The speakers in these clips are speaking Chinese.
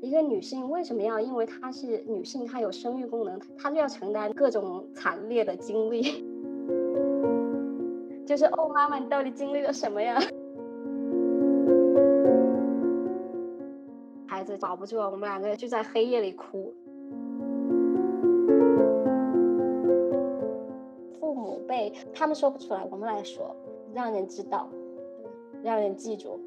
一个女性为什么要因为她是女性，她有生育功能，她就要承担各种惨烈的经历？就是哦，妈妈，你到底经历了什么呀？孩子保不住了，我们两个就在黑夜里哭。父母辈他们说不出来，我们来说，让人知道，让人记住。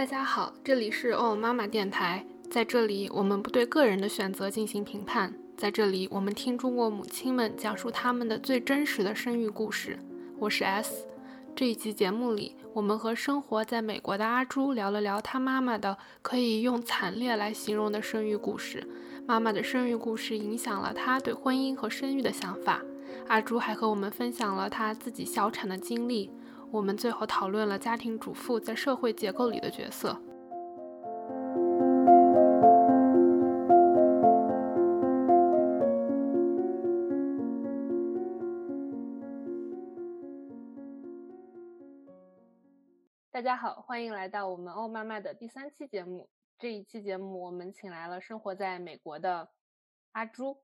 大家好，这里是哦妈妈电台，在这里我们不对个人的选择进行评判，在这里我们听中国母亲们讲述他们的最真实的生育故事。我是 S，这一期节目里，我们和生活在美国的阿朱聊了聊她妈妈的可以用惨烈来形容的生育故事。妈妈的生育故事影响了她对婚姻和生育的想法。阿朱还和我们分享了她自己小产的经历。我们最后讨论了家庭主妇在社会结构里的角色。大家好，欢迎来到我们欧妈妈的第三期节目。这一期节目，我们请来了生活在美国的阿朱，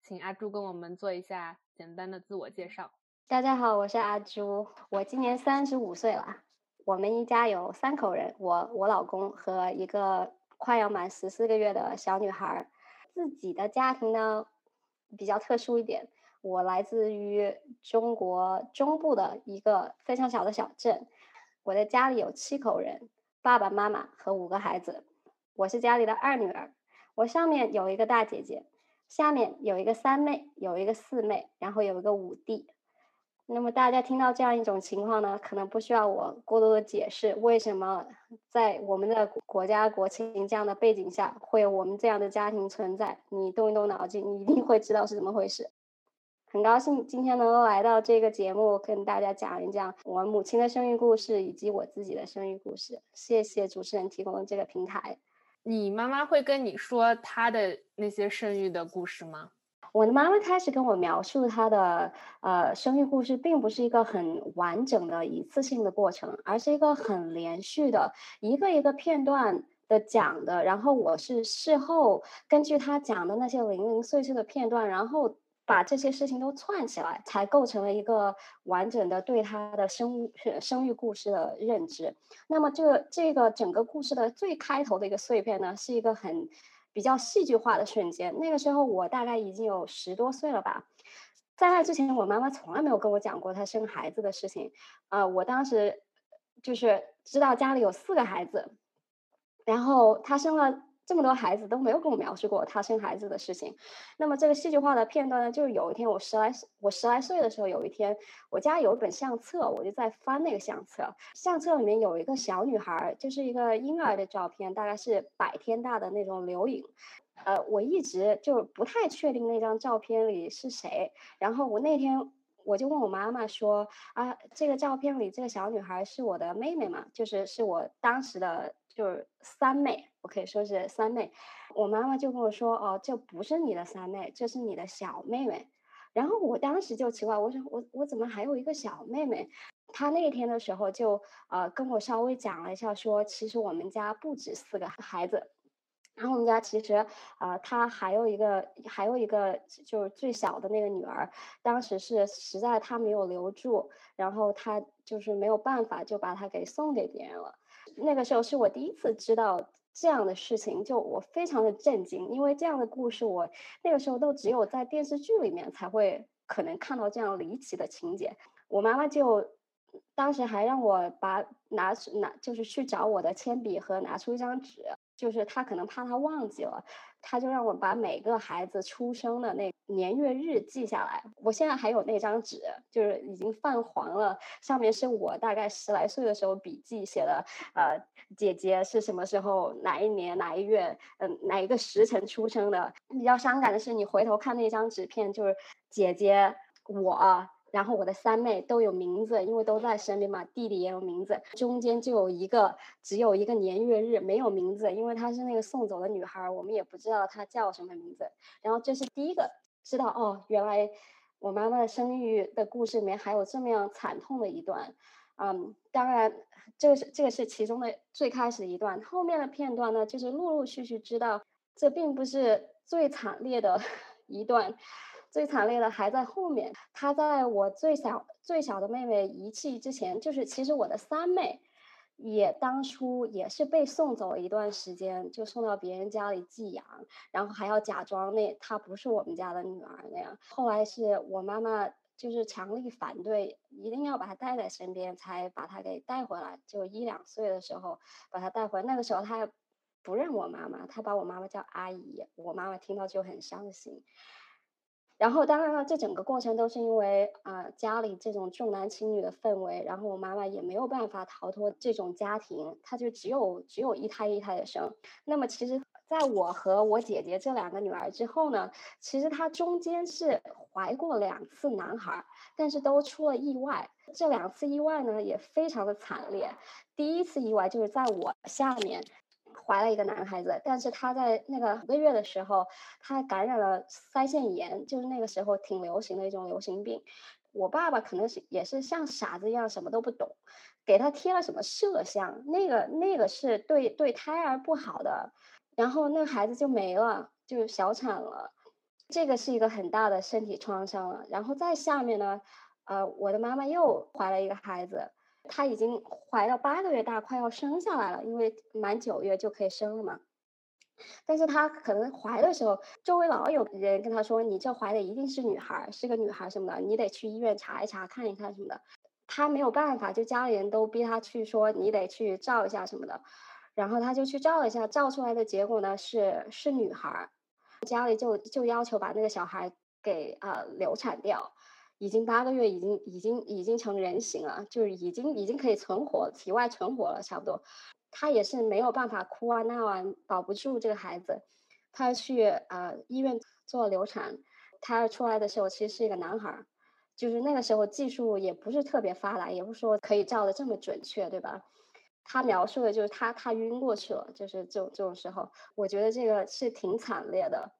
请阿朱跟我们做一下简单的自我介绍。大家好，我是阿朱，我今年三十五岁了。我们一家有三口人，我、我老公和一个快要满十四个月的小女孩。自己的家庭呢比较特殊一点，我来自于中国中部的一个非常小的小镇。我的家里有七口人，爸爸妈妈和五个孩子。我是家里的二女儿，我上面有一个大姐姐，下面有一个三妹，有一个四妹，然后有一个五弟。那么大家听到这样一种情况呢，可能不需要我过多的解释，为什么在我们的国家国情这样的背景下，会有我们这样的家庭存在？你动一动脑筋，你一定会知道是怎么回事。很高兴今天能够来到这个节目，跟大家讲一讲我母亲的生育故事，以及我自己的生育故事。谢谢主持人提供的这个平台。你妈妈会跟你说她的那些生育的故事吗？我的妈妈开始跟我描述她的呃生育故事，并不是一个很完整的一次性的过程，而是一个很连续的一个一个片段的讲的。然后我是事后根据她讲的那些零零碎碎的片段，然后把这些事情都串起来，才构成了一个完整的对她的生生育故事的认知。那么这这个整个故事的最开头的一个碎片呢，是一个很。比较戏剧化的瞬间，那个时候我大概已经有十多岁了吧。在那之前，我妈妈从来没有跟我讲过她生孩子的事情。呃，我当时就是知道家里有四个孩子，然后她生了。这么多孩子都没有跟我描述过他生孩子的事情，那么这个戏剧化的片段呢？就是有一天我十来我十来岁的时候，有一天我家有一本相册，我就在翻那个相册，相册里面有一个小女孩，就是一个婴儿的照片，大概是百天大的那种留影。呃，我一直就不太确定那张照片里是谁，然后我那天我就问我妈妈说啊，这个照片里这个小女孩是我的妹妹嘛？就是是我当时的。就是三妹，我可以说是三妹。我妈妈就跟我说：“哦，这不是你的三妹，这是你的小妹妹。”然后我当时就奇怪，我说：“我我怎么还有一个小妹妹？”她那天的时候就呃跟我稍微讲了一下，说其实我们家不止四个孩子，然后我们家其实啊她还有一个还有一个就是最小的那个女儿，当时是实在她没有留住，然后她就是没有办法就把她给送给别人了。那个时候是我第一次知道这样的事情，就我非常的震惊，因为这样的故事我那个时候都只有在电视剧里面才会可能看到这样离奇的情节。我妈妈就当时还让我把拿拿就是去找我的铅笔盒拿出一张纸。就是他可能怕他忘记了，他就让我把每个孩子出生的那年月日记下来。我现在还有那张纸，就是已经泛黄了，上面是我大概十来岁的时候笔记写的，呃，姐姐是什么时候哪一年哪一月，嗯，哪一个时辰出生的。比较伤感的是，你回头看那张纸片，就是姐姐我。然后我的三妹都有名字，因为都在身边嘛。弟弟也有名字，中间就有一个只有一个年月日没有名字，因为她是那个送走的女孩，我们也不知道她叫什么名字。然后这是第一个知道哦，原来我妈妈的生育的故事里面还有这么样惨痛的一段。嗯，当然，这个是这个是其中的最开始一段，后面的片段呢，就是陆陆续续知道，这并不是最惨烈的 一段，最惨烈的还在后面。她在我最小最小的妹妹遗弃之前，就是其实我的三妹。也当初也是被送走一段时间，就送到别人家里寄养，然后还要假装那她不是我们家的女儿那样。后来是我妈妈就是强力反对，一定要把她带在身边，才把她给带回来。就一两岁的时候把她带回来，那个时候她还不认我妈妈，她把我妈妈叫阿姨。我妈妈听到就很伤心。然后，当然了，这整个过程都是因为啊，家里这种重男轻女的氛围，然后我妈妈也没有办法逃脱这种家庭，她就只有只有一胎一胎的生。那么，其实在我和我姐姐这两个女儿之后呢，其实她中间是怀过两次男孩，但是都出了意外。这两次意外呢，也非常的惨烈。第一次意外就是在我下面。怀了一个男孩子，但是他在那个五个月的时候，他感染了腮腺炎，就是那个时候挺流行的一种流行病。我爸爸可能是也是像傻子一样什么都不懂，给他贴了什么麝香，那个那个是对对胎儿不好的，然后那孩子就没了，就小产了，这个是一个很大的身体创伤了。然后再下面呢，呃，我的妈妈又怀了一个孩子。她已经怀了八个月大，快要生下来了，因为满九月就可以生了嘛。但是她可能怀的时候，周围老有人跟她说：“你这怀的一定是女孩，是个女孩什么的，你得去医院查一查，看一看什么的。”她没有办法，就家里人都逼她去说：“你得去照一下什么的。”然后她就去照了一下，照出来的结果呢是是女孩，家里就就要求把那个小孩给啊流产掉。已经八个月，已经已经已经成人形了，就是已经已经可以存活，体外存活了，差不多。他也是没有办法哭啊闹啊，保不住这个孩子。他去呃医院做流产，胎儿出来的时候其实是一个男孩，就是那个时候技术也不是特别发达，也不是说可以照的这么准确，对吧？他描述的就是他他晕过去了，就是这种这种时候，我觉得这个是挺惨烈的。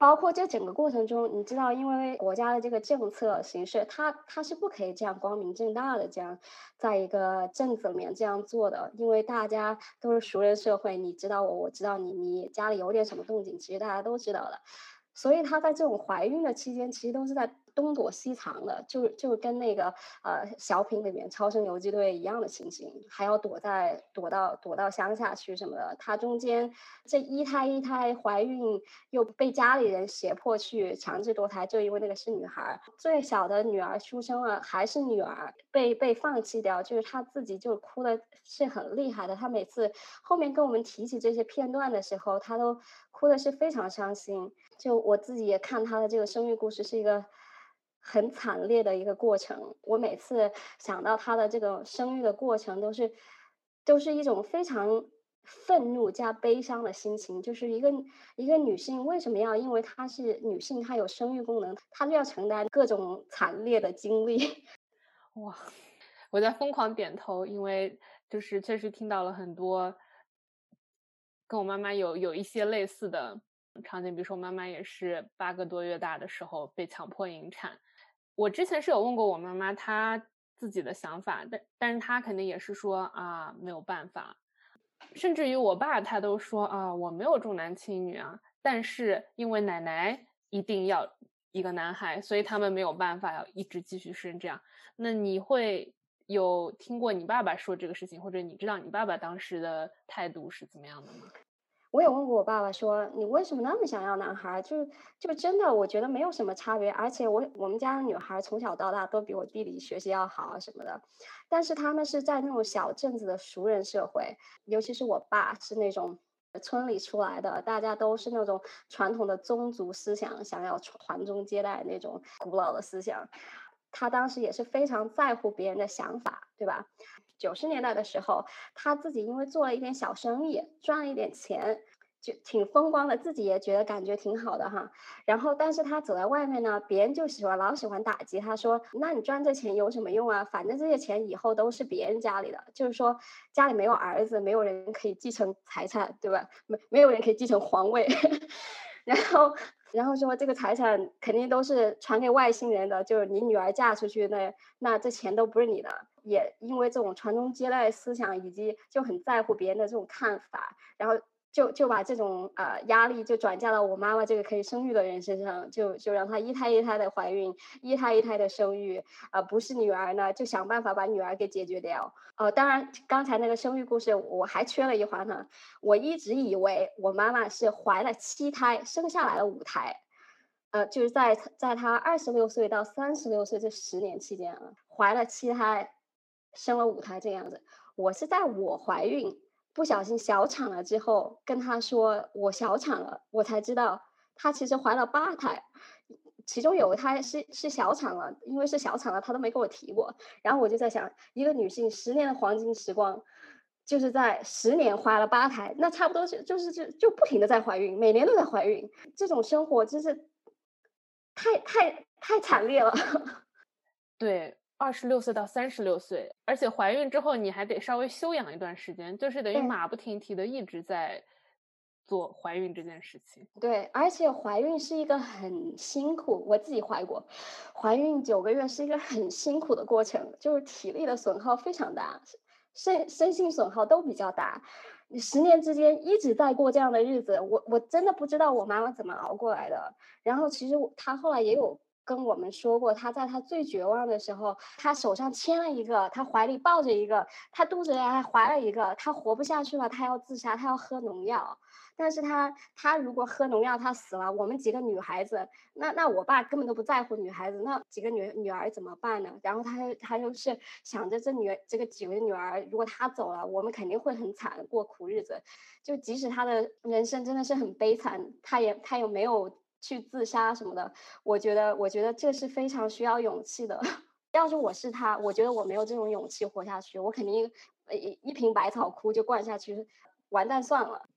包括这整个过程中，你知道，因为国家的这个政策形式，它它是不可以这样光明正大的这样，在一个镇子里面这样做的，因为大家都是熟人社会，你知道我，我知道你，你家里有点什么动静，其实大家都知道的，所以她在这种怀孕的期间，其实都是在。东躲西藏的，就就跟那个呃小品里面《超生游击队》一样的情形，还要躲在躲到躲到乡下去什么的。她中间这一胎一胎怀孕，又被家里人胁迫去强制堕胎，就因为那个是女孩。最小的女儿出生了，还是女儿被被放弃掉，就是她自己就哭的是很厉害的。她每次后面跟我们提起这些片段的时候，她都哭的是非常伤心。就我自己也看她的这个生育故事，是一个。很惨烈的一个过程，我每次想到她的这个生育的过程，都是都是一种非常愤怒加悲伤的心情。就是一个一个女性为什么要因为她是女性，她有生育功能，她就要承担各种惨烈的经历？哇，我在疯狂点头，因为就是确实听到了很多跟我妈妈有有一些类似的场景，比如说我妈妈也是八个多月大的时候被强迫引产。我之前是有问过我妈妈她自己的想法，但但是她肯定也是说啊没有办法，甚至于我爸他都说啊我没有重男轻女啊，但是因为奶奶一定要一个男孩，所以他们没有办法要一直继续生这样。那你会有听过你爸爸说这个事情，或者你知道你爸爸当时的态度是怎么样的吗？我也问过我爸爸说，你为什么那么想要男孩？就就真的，我觉得没有什么差别。而且我我们家的女孩从小到大都比我弟弟学习要好啊什么的。但是他们是在那种小镇子的熟人社会，尤其是我爸是那种村里出来的，大家都是那种传统的宗族思想，想要传宗接代那种古老的思想。他当时也是非常在乎别人的想法，对吧？九十年代的时候，他自己因为做了一点小生意，赚了一点钱，就挺风光的，自己也觉得感觉挺好的哈。然后，但是他走在外面呢，别人就喜欢老喜欢打击他，说：“那你赚这钱有什么用啊？反正这些钱以后都是别人家里的，就是说家里没有儿子，没有人可以继承财产，对吧？没没有人可以继承皇位。”然后，然后说这个财产肯定都是传给外星人的，就是你女儿嫁出去，那那这钱都不是你的。也因为这种传宗接代思想，以及就很在乎别人的这种看法，然后。就就把这种呃压力就转嫁到我妈妈这个可以生育的人身上，就就让她一胎一胎的怀孕，一胎一胎的生育，啊不是女儿呢，就想办法把女儿给解决掉。呃，当然刚才那个生育故事我还缺了一环呢，我一直以为我妈妈是怀了七胎，生下来了五胎，呃就是在在她二十六岁到三十六岁这十年期间啊，怀了七胎，生了五胎这样子，我是在我怀孕。不小心小产了之后，跟他说我小产了，我才知道她其实怀了八胎，其中有一胎是是小产了，因为是小产了，她都没跟我提过。然后我就在想，一个女性十年的黄金时光，就是在十年怀了八胎，那差不多就就是就就不停的在怀孕，每年都在怀孕，这种生活真是太太太惨烈了。对。二十六岁到三十六岁，而且怀孕之后你还得稍微休养一段时间，就是等于马不停蹄的一直在做怀孕这件事情。对，而且怀孕是一个很辛苦，我自己怀过，怀孕九个月是一个很辛苦的过程，就是体力的损耗非常大，身身心损耗都比较大。你十年之间一直在过这样的日子，我我真的不知道我妈妈怎么熬过来的。然后其实她后来也有。跟我们说过，他在他最绝望的时候，他手上牵了一个，他怀里抱着一个，他肚子里还怀了一个，他活不下去了，他要自杀，他要喝农药。但是他，他如果喝农药，他死了，我们几个女孩子，那那我爸根本都不在乎女孩子，那几个女女儿怎么办呢？然后他他就是想着这女这个几位女儿，如果他走了，我们肯定会很惨，过苦日子。就即使他的人生真的是很悲惨，他也他也没有。去自杀什么的，我觉得，我觉得这是非常需要勇气的。要是我是他，我觉得我没有这种勇气活下去，我肯定一一瓶百草枯就灌下去，完蛋算了。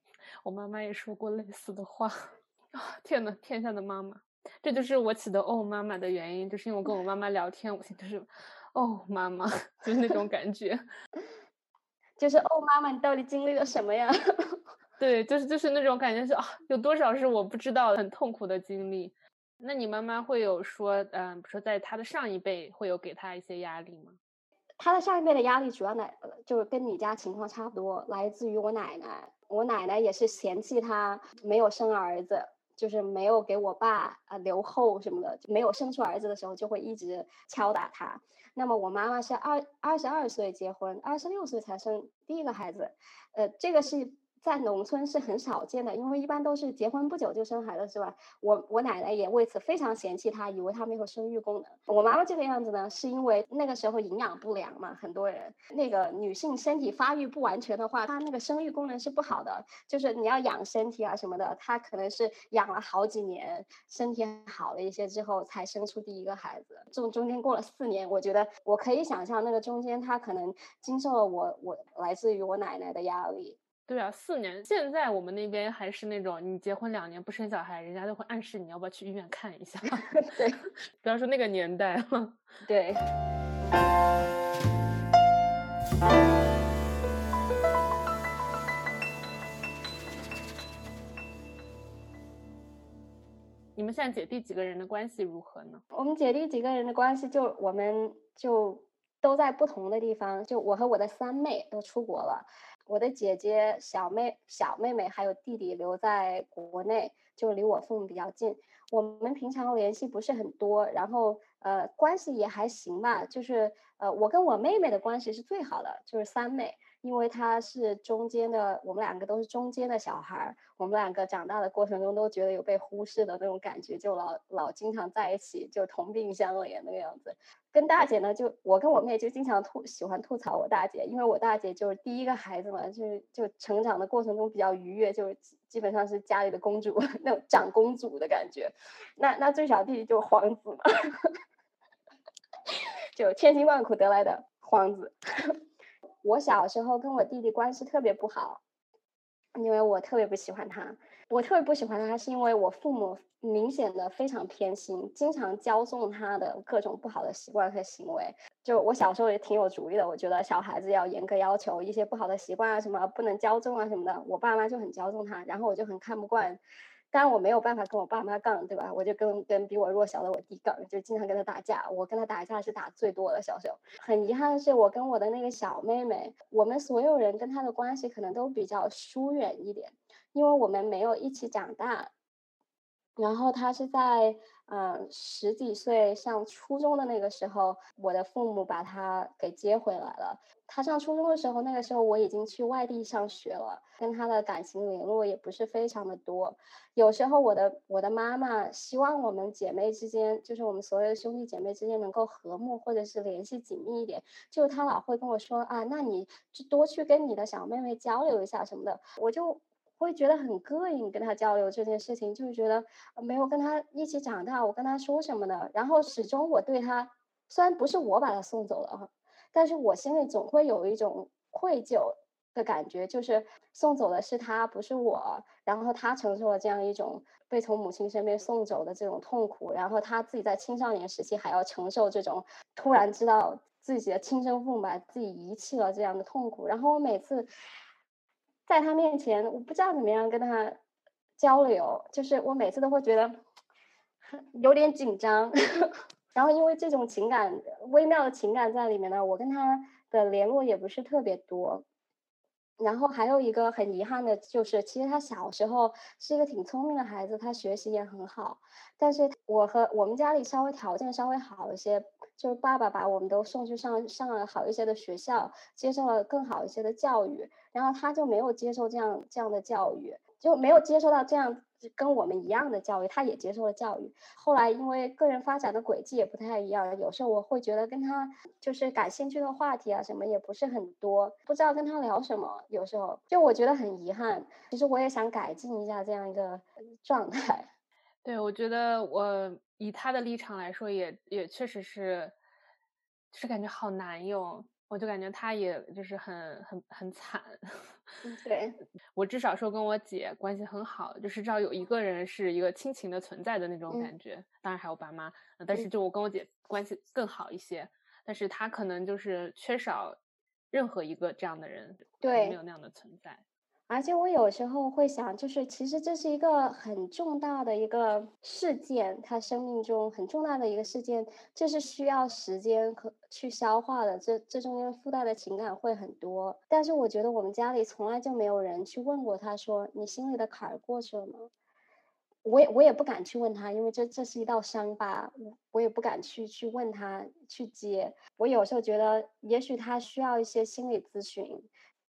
我妈妈也说过类似的话。啊，天呐，天下的妈妈，这就是我起的“哦妈妈”的原因，就是因为我跟我妈妈聊天，我现在是“哦妈妈”，就是那种感觉，就是“哦妈妈”，你到底经历了什么呀？对，就是就是那种感觉，是啊，有多少是我不知道很痛苦的经历。那你妈妈会有说，嗯，说在她的上一辈会有给她一些压力吗？她的上一辈的压力主要来，就是跟你家情况差不多，来自于我奶奶。我奶奶也是嫌弃她没有生儿子，就是没有给我爸啊留后什么的，没有生出儿子的时候就会一直敲打他。那么我妈妈是二二十二岁结婚，二十六岁才生第一个孩子，呃，这个是。在农村是很少见的，因为一般都是结婚不久就生孩子，是吧？我我奶奶也为此非常嫌弃她，以为她没有生育功能。我妈妈这个样子呢，是因为那个时候营养不良嘛，很多人那个女性身体发育不完全的话，她那个生育功能是不好的，就是你要养身体啊什么的，她可能是养了好几年，身体好了一些之后才生出第一个孩子。这种中间过了四年，我觉得我可以想象那个中间她可能经受了我我来自于我奶奶的压力。对啊，四年。现在我们那边还是那种，你结婚两年不生小孩，人家都会暗示你要不要去医院看一下。对，不要说那个年代了。对。你们现在姐弟几个人的关系如何呢？我们姐弟几个人的关系，就我们就都在不同的地方，就我和我的三妹都出国了。我的姐姐、小妹、小妹妹还有弟弟留在国内，就离我父母比较近。我们平常联系不是很多，然后呃关系也还行吧。就是呃我跟我妹妹的关系是最好的，就是三妹。因为他是中间的，我们两个都是中间的小孩儿，我们两个长大的过程中都觉得有被忽视的那种感觉，就老老经常在一起，就同病相怜那个样子。跟大姐呢，就我跟我妹就经常吐喜欢吐槽我大姐，因为我大姐就是第一个孩子嘛，就是就成长的过程中比较愉悦，就是基本上是家里的公主 那种长公主的感觉。那那最小弟弟就是皇子嘛，就千辛万苦得来的皇子。我小时候跟我弟弟关系特别不好，因为我特别不喜欢他。我特别不喜欢他，是因为我父母明显的非常偏心，经常骄纵他的各种不好的习惯和行为。就我小时候也挺有主意的，我觉得小孩子要严格要求一些不好的习惯啊，什么不能骄纵啊什么的。我爸妈就很骄纵他，然后我就很看不惯但我没有办法跟我爸妈杠，对吧？我就跟跟比我弱小的我弟杠，就经常跟他打架。我跟他打架是打最多的小时候。很遗憾的是，我跟我的那个小妹妹，我们所有人跟她的关系可能都比较疏远一点，因为我们没有一起长大。然后她是在嗯十几岁上初中的那个时候，我的父母把他给接回来了。他上初中的时候，那个时候我已经去外地上学了，跟他的感情联络也不是非常的多。有时候我的我的妈妈希望我们姐妹之间，就是我们所有的兄弟姐妹之间能够和睦，或者是联系紧密一点。就他老会跟我说啊，那你就多去跟你的小妹妹交流一下什么的，我就。会觉得很膈应，跟他交流这件事情，就是觉得没有跟他一起长大，我跟他说什么呢？然后始终我对他，虽然不是我把他送走了哈，但是我心里总会有一种愧疚的感觉，就是送走的是他，不是我。然后他承受了这样一种被从母亲身边送走的这种痛苦，然后他自己在青少年时期还要承受这种突然知道自己的亲生父母把自己遗弃了这样的痛苦。然后我每次。在他面前，我不知道怎么样跟他交流，就是我每次都会觉得有点紧张，然后因为这种情感微妙的情感在里面呢，我跟他的联络也不是特别多。然后还有一个很遗憾的就是，其实他小时候是一个挺聪明的孩子，他学习也很好，但是我和我们家里稍微条件稍微好一些。就是爸爸把我们都送去上上了好一些的学校，接受了更好一些的教育，然后他就没有接受这样这样的教育，就没有接受到这样跟我们一样的教育。他也接受了教育，后来因为个人发展的轨迹也不太一样，有时候我会觉得跟他就是感兴趣的话题啊什么也不是很多，不知道跟他聊什么。有时候就我觉得很遗憾，其实我也想改进一下这样一个状态。对，我觉得我。以他的立场来说，也也确实是，是感觉好难哟。我就感觉他也就是很很很惨。对 我至少说跟我姐关系很好，就是至少有一个人是一个亲情的存在的那种感觉。当然还有爸妈，但是就我跟我姐关系更好一些。但是他可能就是缺少任何一个这样的人，对，没有那样的存在。而且我有时候会想，就是其实这是一个很重大的一个事件，他生命中很重大的一个事件，这是需要时间和去消化的，这这中间附带的情感会很多。但是我觉得我们家里从来就没有人去问过他，说你心里的坎儿过去了吗？我也我也不敢去问他，因为这这是一道伤疤，我我也不敢去去问他去接。我有时候觉得，也许他需要一些心理咨询。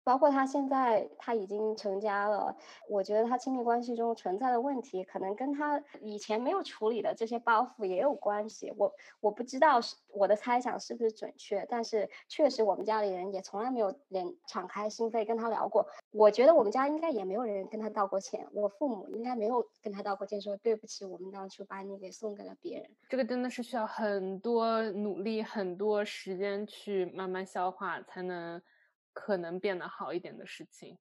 包括他现在他已经成家了，我觉得他亲密关系中存在的问题，可能跟他以前没有处理的这些包袱也有关系。我我不知道是我的猜想是不是准确，但是确实我们家里人也从来没有连敞开心扉跟他聊过。我觉得我们家应该也没有人跟他道过歉，我父母应该没有跟他道过歉，说对不起，我们当初把你给送给了别人。这个真的是需要很多努力、很多时间去慢慢消化才能。可能变得好一点的事情，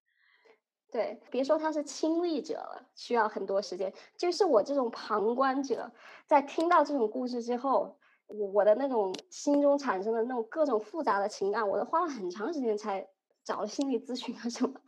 对，别说他是亲历者了，需要很多时间。就是我这种旁观者，在听到这种故事之后，我我的那种心中产生的那种各种复杂的情感，我都花了很长时间才找了心理咨询啊什么，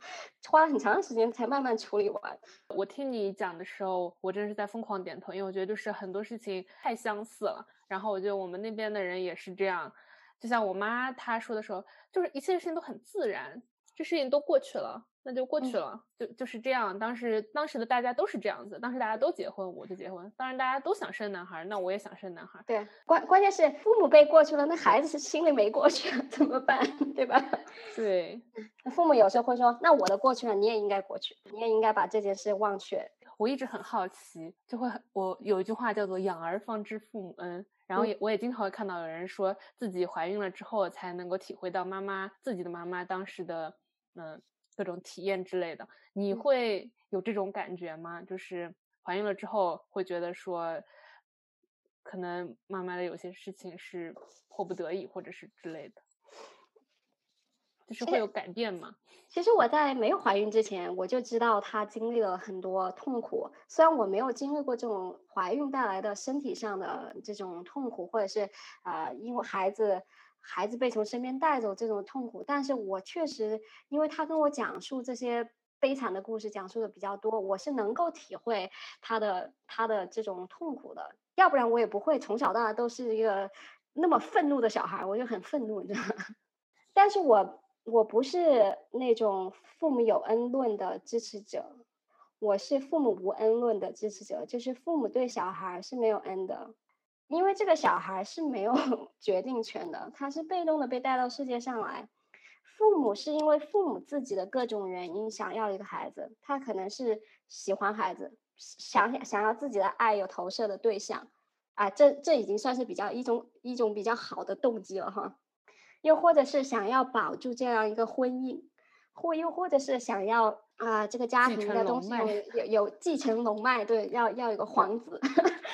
花了很长时间才慢慢处理完。我听你讲的时候，我真的是在疯狂点头，因为我觉得就是很多事情太相似了。然后我觉得我们那边的人也是这样。就像我妈她说的时候，就是一切事情都很自然，这事情都过去了，那就过去了，就就是这样。当时当时的大家都是这样子，当时大家都结婚，我就结婚。当然大家都想生男孩，那我也想生男孩。对，关关键是父母辈过去了，那孩子是心里没过去，怎么办？对吧？对，父母有时候会说，那我的过去了，你也应该过去，你也应该把这件事忘却。我一直很好奇，就会我有一句话叫做“养儿方知父母恩”。然后也我也经常会看到有人说自己怀孕了之后才能够体会到妈妈自己的妈妈当时的嗯各种体验之类的，你会有这种感觉吗？就是怀孕了之后会觉得说，可能妈妈的有些事情是迫不得已或者是之类的。就是会有改变吗？其实我在没有怀孕之前，我就知道她经历了很多痛苦。虽然我没有经历过这种怀孕带来的身体上的这种痛苦，或者是啊，因为孩子孩子被从身边带走这种痛苦，但是我确实，因为她跟我讲述这些悲惨的故事讲述的比较多，我是能够体会他的他的这种痛苦的，要不然我也不会从小到大都是一个那么愤怒的小孩，我就很愤怒，你知道吗？但是我我不是那种父母有恩论的支持者，我是父母无恩论的支持者，就是父母对小孩是没有恩的，因为这个小孩是没有 决定权的，他是被动的被带到世界上来。父母是因为父母自己的各种原因想要一个孩子，他可能是喜欢孩子，想想要自己的爱有投射的对象，啊，这这已经算是比较一种一种比较好的动机了哈。又或者是想要保住这样一个婚姻，或又或者是想要啊这个家庭的东西有有继承龙脉，对，要要有个皇子，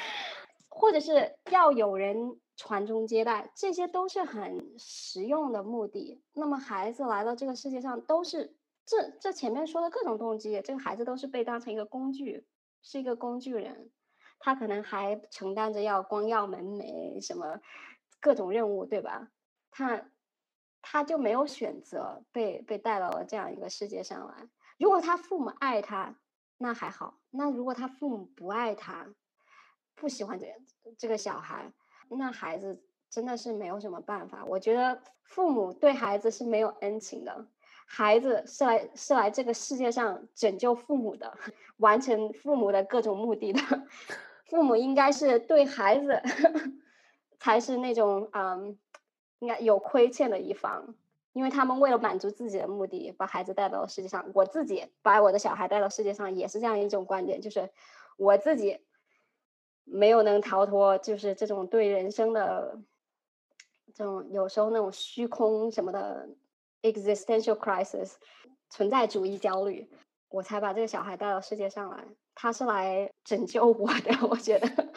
或者是要有人。传宗接代，这些都是很实用的目的。那么孩子来到这个世界上，都是这这前面说的各种动机。这个孩子都是被当成一个工具，是一个工具人。他可能还承担着要光耀门楣什么各种任务，对吧？他他就没有选择被被带到了这样一个世界上来。如果他父母爱他，那还好；那如果他父母不爱他，不喜欢这这个小孩。那孩子真的是没有什么办法。我觉得父母对孩子是没有恩情的，孩子是来是来这个世界上拯救父母的，完成父母的各种目的的。父母应该是对孩子 才是那种嗯，应该有亏欠的一方，因为他们为了满足自己的目的，把孩子带到世界上。我自己把我的小孩带到世界上，也是这样一种观点，就是我自己。没有能逃脱，就是这种对人生的这种有时候那种虚空什么的 existential crisis 存在主义焦虑，我才把这个小孩带到世界上来。他是来拯救我的，我觉得，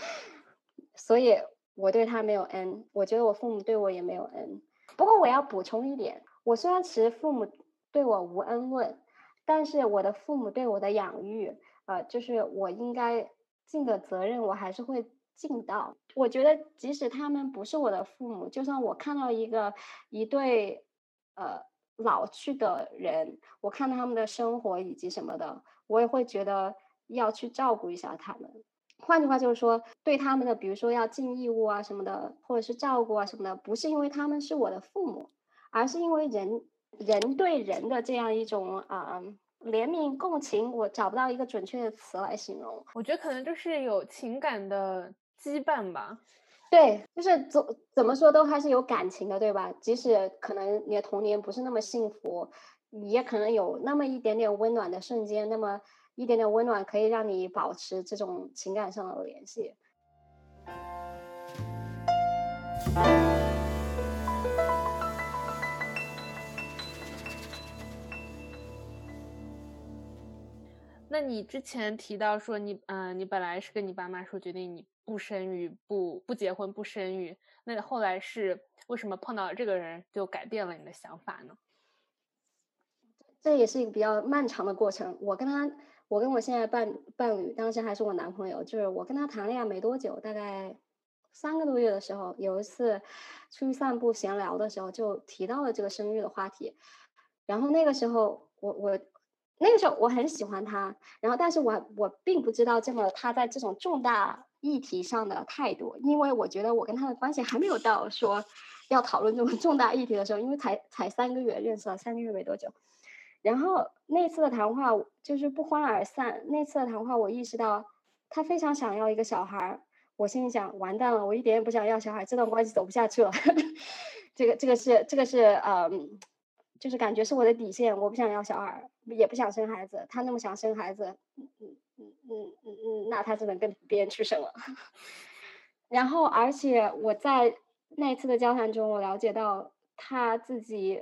所以我对他没有恩。我觉得我父母对我也没有恩。不过我要补充一点，我虽然持父母对我无恩论，但是我的父母对我的养育，呃，就是我应该。尽的责任我还是会尽到。我觉得即使他们不是我的父母，就算我看到一个一对呃老去的人，我看到他们的生活以及什么的，我也会觉得要去照顾一下他们。换句话就是说，对他们的比如说要尽义务啊什么的，或者是照顾啊什么的，不是因为他们是我的父母，而是因为人人对人的这样一种啊。怜悯、共情，我找不到一个准确的词来形容。我觉得可能就是有情感的羁绊吧。对，就是怎怎么说都还是有感情的，对吧？即使可能你的童年不是那么幸福，也可能有那么一点点温暖的瞬间，那么一点点温暖可以让你保持这种情感上的联系。那你之前提到说你，嗯，你本来是跟你爸妈说决定你不生育、不不结婚、不生育，那后来是为什么碰到这个人就改变了你的想法呢？这也是一个比较漫长的过程。我跟他，我跟我现在伴伴侣，当时还是我男朋友，就是我跟他谈恋爱没多久，大概三个多月的时候，有一次出去散步闲聊的时候，就提到了这个生育的话题。然后那个时候，我我。那个时候我很喜欢他，然后但是我我并不知道这么他在这种重大议题上的态度，因为我觉得我跟他的关系还没有到说要讨论这种重大议题的时候，因为才才三个月认识了三个月没多久，然后那次的谈话就是不欢而散。那次的谈话我意识到他非常想要一个小孩儿，我心里想完蛋了，我一点也不想要小孩，这段关系走不下去了。这个这个是这个是嗯。就是感觉是我的底线，我不想要小孩，也不想生孩子。他那么想生孩子，嗯嗯嗯嗯嗯，那他只能跟别人去生了。然后，而且我在那一次的交谈中，我了解到他自己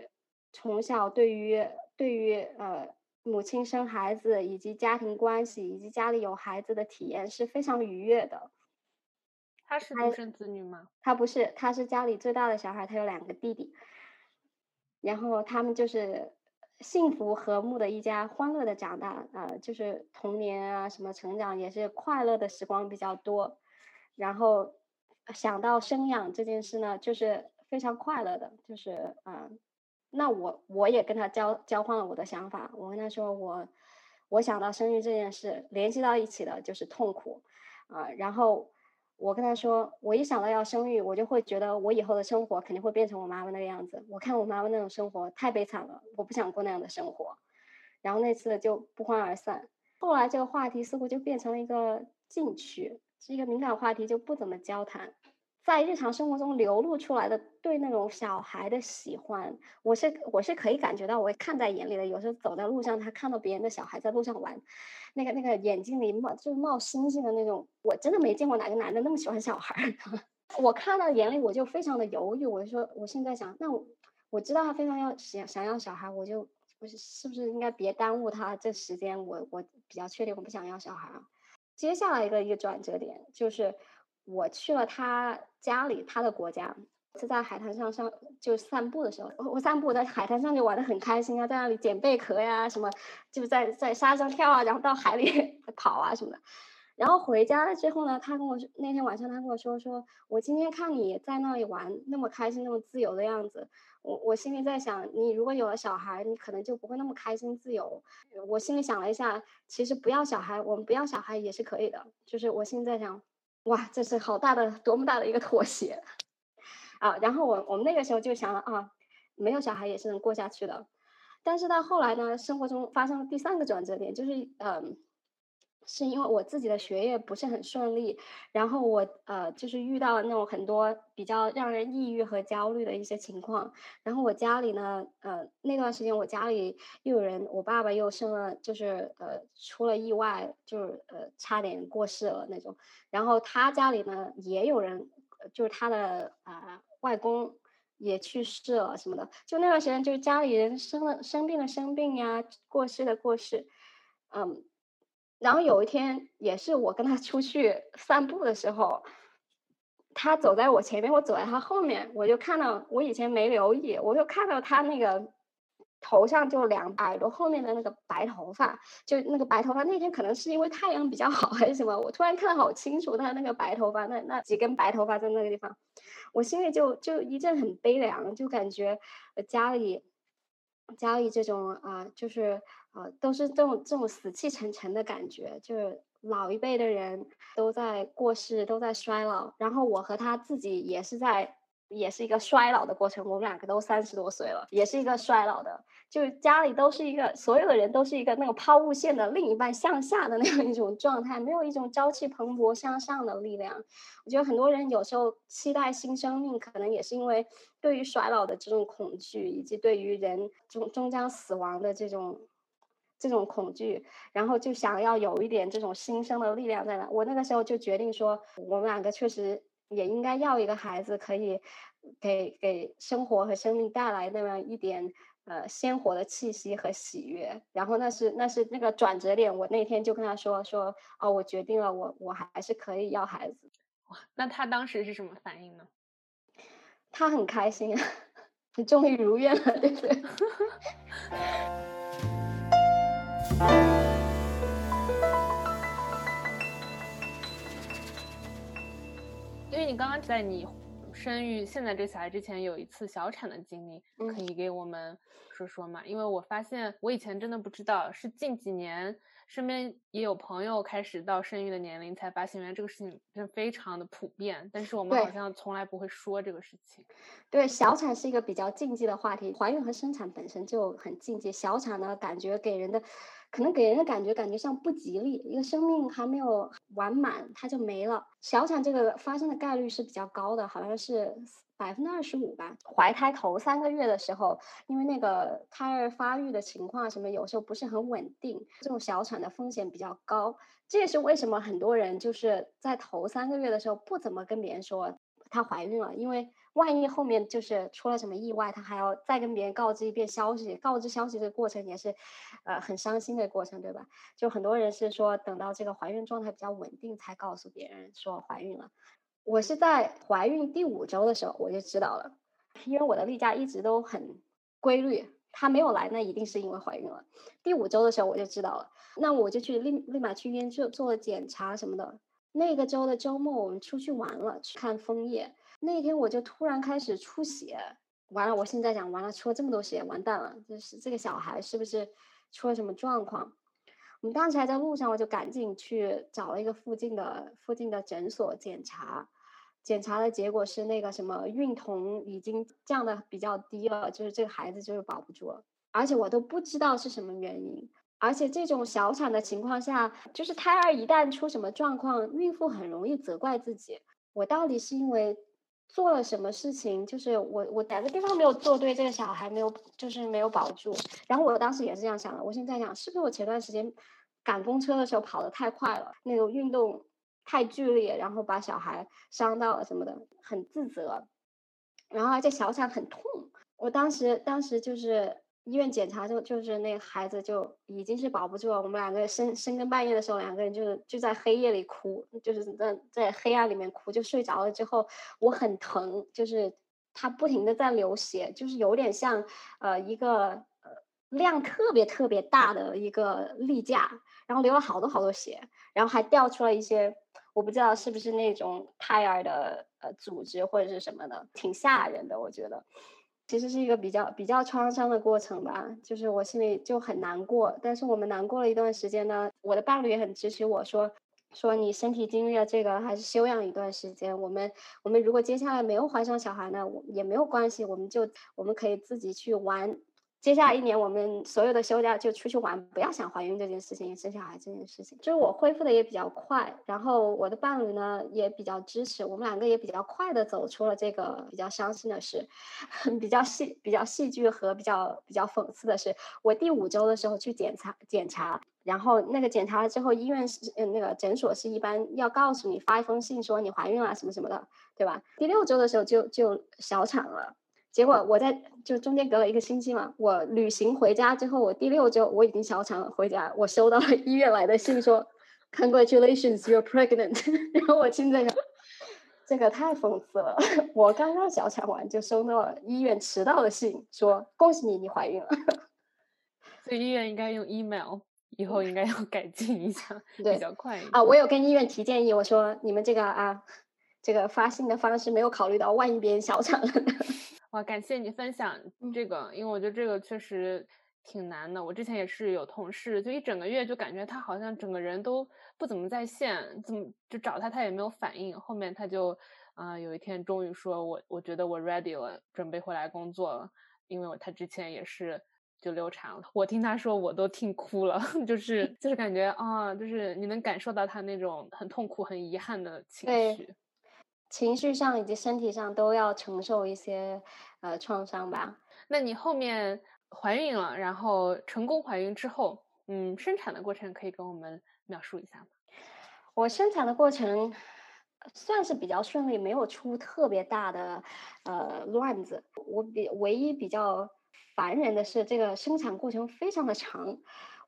从小对于对于呃母亲生孩子以及家庭关系以及家里有孩子的体验是非常愉悦的。他是独生子女吗？他不是，他是家里最大的小孩，他有两个弟弟。然后他们就是幸福和睦的一家，欢乐的长大啊，就是童年啊，什么成长也是快乐的时光比较多。然后想到生养这件事呢，就是非常快乐的，就是啊，那我我也跟他交交换了我的想法，我跟他说我我想到生育这件事，联系到一起的就是痛苦，啊，然后我跟他说，我一想到要生育，我就会觉得我以后的生活肯定会变成我妈妈那个样子。我看我妈妈那种生活太悲惨了，我不想过那样的生活。然后那次就不欢而散。后来这个话题似乎就变成了一个禁区，是一个敏感话题，就不怎么交谈。在日常生活中流露出来的对那种小孩的喜欢，我是我是可以感觉到，我看在眼里的。有时候走在路上，他看到别人的小孩在路上玩，那个那个眼睛里冒就是冒星星的那种，我真的没见过哪个男的那么喜欢小孩。我看到眼里我就非常的犹豫，我就说我现在想，那我知道他非常要想想要小孩，我就不是是不是应该别耽误他这时间？我我比较确定我不想要小孩。接下来一个一个转折点就是。我去了他家里，他的国家是在海滩上上就散步的时候，我我散步在海滩上就玩的很开心啊，在那里捡贝壳呀什么，就在在沙上跳啊，然后到海里 跑啊什么的。然后回家了之后呢，他跟我说那天晚上他跟我说说，我今天看你在那里玩那么开心那么自由的样子，我我心里在想，你如果有了小孩，你可能就不会那么开心自由。我心里想了一下，其实不要小孩，我们不要小孩也是可以的。就是我心里在想。哇，这是好大的，多么大的一个妥协啊！然后我我们那个时候就想了啊，没有小孩也是能过下去的。但是到后来呢，生活中发生了第三个转折点，就是嗯。是因为我自己的学业不是很顺利，然后我呃就是遇到了那种很多比较让人抑郁和焦虑的一些情况，然后我家里呢呃那段时间我家里又有人，我爸爸又生了就是呃出了意外，就是呃差点过世了那种，然后他家里呢也有人，就是他的啊外公也去世了什么的，就那段时间就是家里人生了生病的生病呀，过世的过世，嗯。然后有一天，也是我跟他出去散步的时候，他走在我前面，我走在他后面，我就看到我以前没留意，我就看到他那个头上就两耳朵后面的那个白头发，就那个白头发。那天可能是因为太阳比较 好还是什么，我突然看得好清楚，他那个白头发，那那几根白头发在那个地方，我心里就就一阵很悲凉，就感觉家里交易这种啊，就是。啊，都是这种这种死气沉沉的感觉，就是老一辈的人都在过世，都在衰老，然后我和他自己也是在，也是一个衰老的过程。我们两个都三十多岁了，也是一个衰老的，就家里都是一个，所有的人都是一个那个抛物线的另一半向下的那样 一种状态，没有一种朝气蓬勃向上的力量。我觉得很多人有时候期待新生命，可能也是因为对于衰老的这种恐惧，以及对于人终终将死亡的这种。这种恐惧，然后就想要有一点这种新生的力量在那。我那个时候就决定说，我们两个确实也应该要一个孩子，可以给给生活和生命带来那么一点呃鲜活的气息和喜悦。然后那是那是那个转折点。我那天就跟他说说，哦，我决定了，我我还是可以要孩子。哇，那他当时是什么反应呢？他很开心啊，终于如愿了，对不对？因为你刚刚在你生育现在这个小孩之前有一次小产的经历，可以给我们说说吗？因为我发现我以前真的不知道，是近几年身边也有朋友开始到生育的年龄，才发现原来这个事情是非常的普遍，但是我们好像从来不会说这个事情。对，小产是一个比较禁忌的话题，怀孕和生产本身就很禁忌，小产呢感觉给人的。可能给人的感觉感觉上不吉利，一个生命还没有完满，它就没了。小产这个发生的概率是比较高的，好像是百分之二十五吧。怀胎头三个月的时候，因为那个胎儿发育的情况什么，有时候不是很稳定，这种小产的风险比较高。这也是为什么很多人就是在头三个月的时候不怎么跟别人说她怀孕了，因为。万一后面就是出了什么意外，他还要再跟别人告知一遍消息，告知消息这个过程也是，呃，很伤心的过程，对吧？就很多人是说等到这个怀孕状态比较稳定才告诉别人说怀孕了。我是在怀孕第五周的时候我就知道了，因为我的例假一直都很规律，他没有来那一定是因为怀孕了。第五周的时候我就知道了，那我就去立立马去医院做做检查什么的。那个周的周末我们出去玩了，去看枫叶。那天我就突然开始出血，完了，我现在讲完了，出了这么多血，完蛋了，就是这个小孩是不是出了什么状况？我们当时还在路上，我就赶紧去找了一个附近的附近的诊所检查，检查的结果是那个什么孕酮已经降的比较低了，就是这个孩子就是保不住了，而且我都不知道是什么原因。而且这种小产的情况下，就是胎儿一旦出什么状况，孕妇很容易责怪自己。我到底是因为做了什么事情？就是我我哪个地方没有做对，这个小孩没有就是没有保住。然后我当时也是这样想的。我现在想，是不是我前段时间赶公车的时候跑得太快了，那个运动太剧烈，然后把小孩伤到了什么的，很自责。然后而且小产很痛，我当时当时就是。医院检查就就是那个孩子就已经是保不住了，我们两个深深更半夜的时候，两个人就是就在黑夜里哭，就是在在黑暗里面哭，就睡着了之后，我很疼，就是他不停的在流血，就是有点像呃一个呃量特别特别大的一个例假，然后流了好多好多血，然后还掉出了一些我不知道是不是那种胎儿的呃组织或者是什么的，挺吓人的，我觉得。其实是一个比较比较创伤的过程吧，就是我心里就很难过。但是我们难过了一段时间呢，我的伴侣也很支持我说，说你身体经历了这个，还是休养一段时间。我们我们如果接下来没有怀上小孩呢，也没有关系，我们就我们可以自己去玩。接下来一年，我们所有的休假就出去玩，不要想怀孕这件事情、生小孩这件事情。就是我恢复的也比较快，然后我的伴侣呢也比较支持，我们两个也比较快的走出了这个比较伤心的事。比较戏、比较戏剧和比较比较讽刺的是，我第五周的时候去检查检查，然后那个检查了之后，医院是嗯那个诊所是一般要告诉你发一封信说你怀孕了什么什么的，对吧？第六周的时候就就小产了。结果我在就中间隔了一个星期嘛，我旅行回家之后，我第六周我已经小产了，回家我收到了医院来的信说，Congratulations, you're pregnant。然后我听这个，这个太讽刺了。我刚刚小产完就收到了医院迟到的信，说恭喜你，你怀孕了。所以医院应该用 email，以后应该要改进一下，比较快一点。啊，我有跟医院提建议，我说你们这个啊，这个发信的方式没有考虑到万一别人小产了。哇，感谢你分享这个，因为我觉得这个确实挺难的。我之前也是有同事，就一整个月就感觉他好像整个人都不怎么在线，怎么就找他他也没有反应。后面他就啊有一天终于说我我觉得我 ready 了，准备回来工作了。因为他之前也是就流产了，我听他说我都听哭了，就是就是感觉啊，就是你能感受到他那种很痛苦、很遗憾的情绪。情绪上以及身体上都要承受一些呃创伤吧。那你后面怀孕了，然后成功怀孕之后，嗯，生产的过程可以跟我们描述一下吗？我生产的过程算是比较顺利，没有出特别大的呃乱子。我比唯一比较烦人的是，这个生产过程非常的长。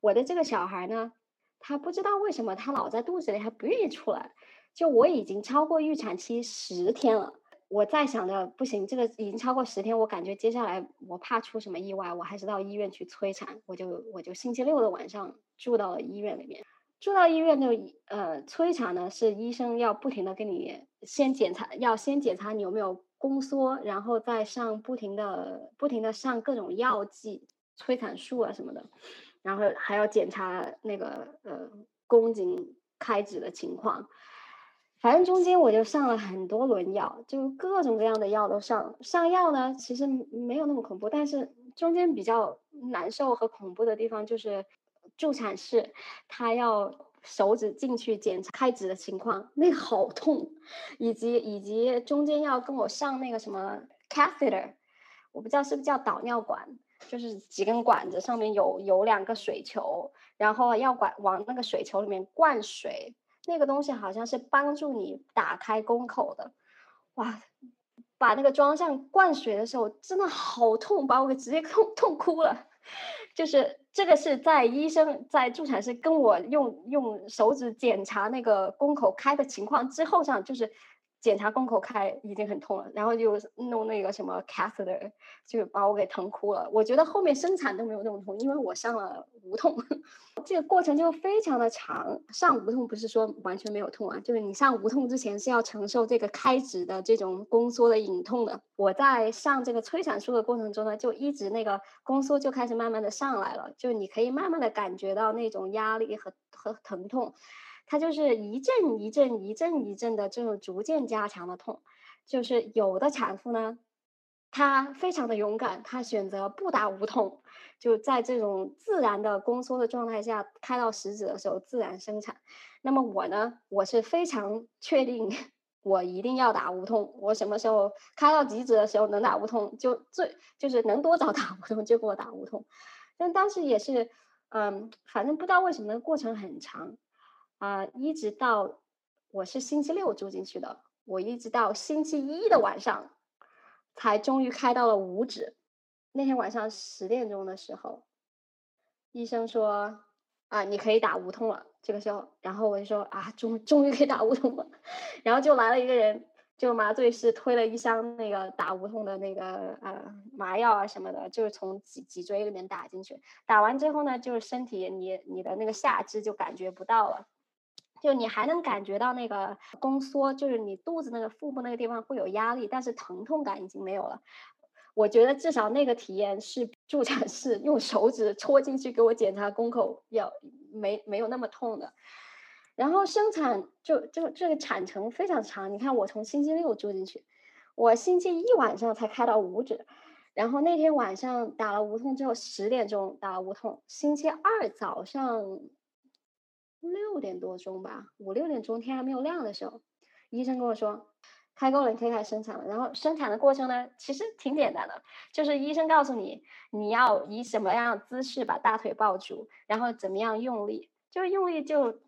我的这个小孩呢，他不知道为什么他老在肚子里，还不愿意出来。就我已经超过预产期十天了，我在想着不行，这个已经超过十天，我感觉接下来我怕出什么意外，我还是到医院去催产。我就我就星期六的晚上住到了医院里面，住到医院就呃催产呢，是医生要不停的跟你先检查，要先检查你有没有宫缩，然后再上不停的不停的上各种药剂、催产素啊什么的，然后还要检查那个呃宫颈开指的情况。反正中间我就上了很多轮药，就各种各样的药都上。上药呢，其实没有那么恐怖，但是中间比较难受和恐怖的地方就是助产士他要手指进去检查开指的情况，那个好痛，以及以及中间要跟我上那个什么 catheter，我不知道是不是叫导尿管，就是几根管子上面有有两个水球，然后要管往那个水球里面灌水。那个东西好像是帮助你打开宫口的，哇！把那个装上灌水的时候，真的好痛，把我给直接痛痛哭了。就是这个是在医生在助产师跟我用用手指检查那个宫口开的情况之后上，就是检查宫口开已经很痛了，然后就弄那个什么 catheter，就把我给疼哭了。我觉得后面生产都没有那么痛，因为我上了无痛，这个过程就非常的长。上无痛不是说完全没有痛啊，就是你上无痛之前是要承受这个开指的这种宫缩的隐痛的。我在上这个催产素的过程中呢，就一直那个宫缩就开始慢慢的上来了，就你可以慢慢的感觉到那种压力和和疼痛。它就是一阵一阵一阵一阵的这种逐渐加强的痛，就是有的产妇呢，她非常的勇敢，她选择不打无痛，就在这种自然的宫缩的状态下开到十指的时候自然生产。那么我呢，我是非常确定我一定要打无痛，我什么时候开到几指的时候能打无痛，就最就是能多早 打无痛就给我打无痛。但当时也是，嗯，反正不知道为什么过程很长。啊，一直到我是星期六住进去的，我一直到星期一的晚上，才终于开到了五指。那天晚上十点钟的时候，医生说啊，你可以打无痛了。这个时候，然后我就说啊，终终于可以打无痛了。然后就来了一个人，就麻醉师推了一箱那个打无痛的那个呃麻药啊什么的，就是从脊脊椎里面打进去。打完之后呢，就是身体你你的那个下肢就感觉不到了。就你还能感觉到那个宫缩，就是你肚子那个腹部那个地方会有压力，但是疼痛感已经没有了。我觉得至少那个体验是助产士用手指戳进去给我检查宫口要没没有那么痛的。然后生产就就这个产程非常长，你看我从星期六住进去，我星期一晚上才开到五指，然后那天晚上打了无痛之后十点钟打了无痛，星期二早上。六点多钟吧，五六点钟天还没有亮的时候，医生跟我说开够了，你可以开始生产了。然后生产的过程呢，其实挺简单的，就是医生告诉你你要以什么样姿势把大腿抱住，然后怎么样用力，就用力就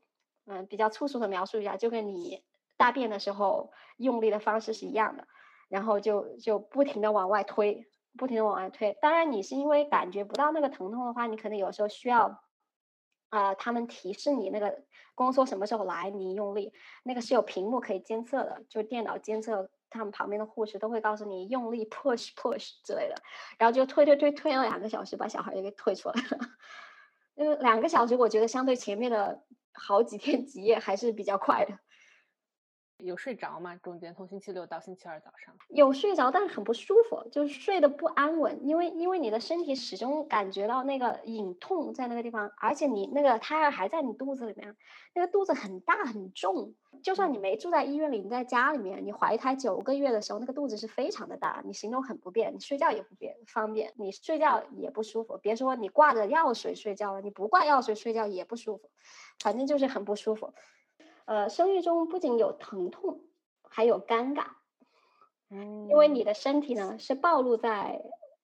嗯比较粗俗的描述一下，就跟你大便的时候用力的方式是一样的，然后就就不停的往外推，不停的往外推。当然你是因为感觉不到那个疼痛的话，你可能有时候需要。啊，他们提示你那个宫缩什么时候来，你用力，那个是有屏幕可以监测的，就电脑监测，他们旁边的护士都会告诉你用力 push push 之类的，然后就推推推推了两个小时，把小孩也给推出来了。那个两个小时，我觉得相对前面的好几天 几夜还是比较快的。有睡着吗？中间从星期六到星期二早上有睡着，但是很不舒服，就是睡得不安稳，因为因为你的身体始终感觉到那个隐痛在那个地方，而且你那个胎儿还在你肚子里面，那个肚子很大很重，就算你没住在医院里，你在家里面，你怀胎九个月的时候，那个肚子是非常的大，你行动很不便，你睡觉也不便方便，你睡觉也不舒服，别说你挂着药水睡觉了，你不挂药水睡觉也不舒服，反正就是很不舒服。呃，生育中不仅有疼痛，还有尴尬，嗯，因为你的身体呢是暴露在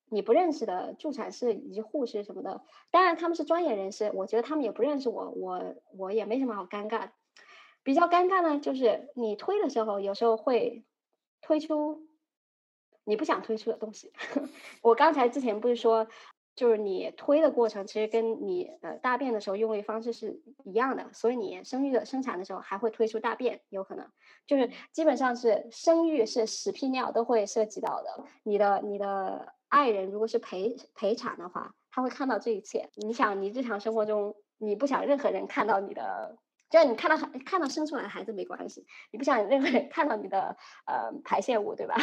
你不认识的助产士以及护士什么的，当然他们是专业人士，我觉得他们也不认识我，我我也没什么好尴尬。比较尴尬呢，就是你推的时候，有时候会推出你不想推出的东西。我刚才之前不是说。就是你推的过程，其实跟你呃大便的时候用力方式是一样的，所以你生育的生产的时候还会推出大便，有可能就是基本上是生育是屎屁尿都会涉及到的。你的你的爱人如果是陪陪产的话，他会看到这一切。你想，你日常生活中你不想任何人看到你的，就是你看到看到生出来的孩子没关系，你不想任何人看到你的呃排泄物，对吧？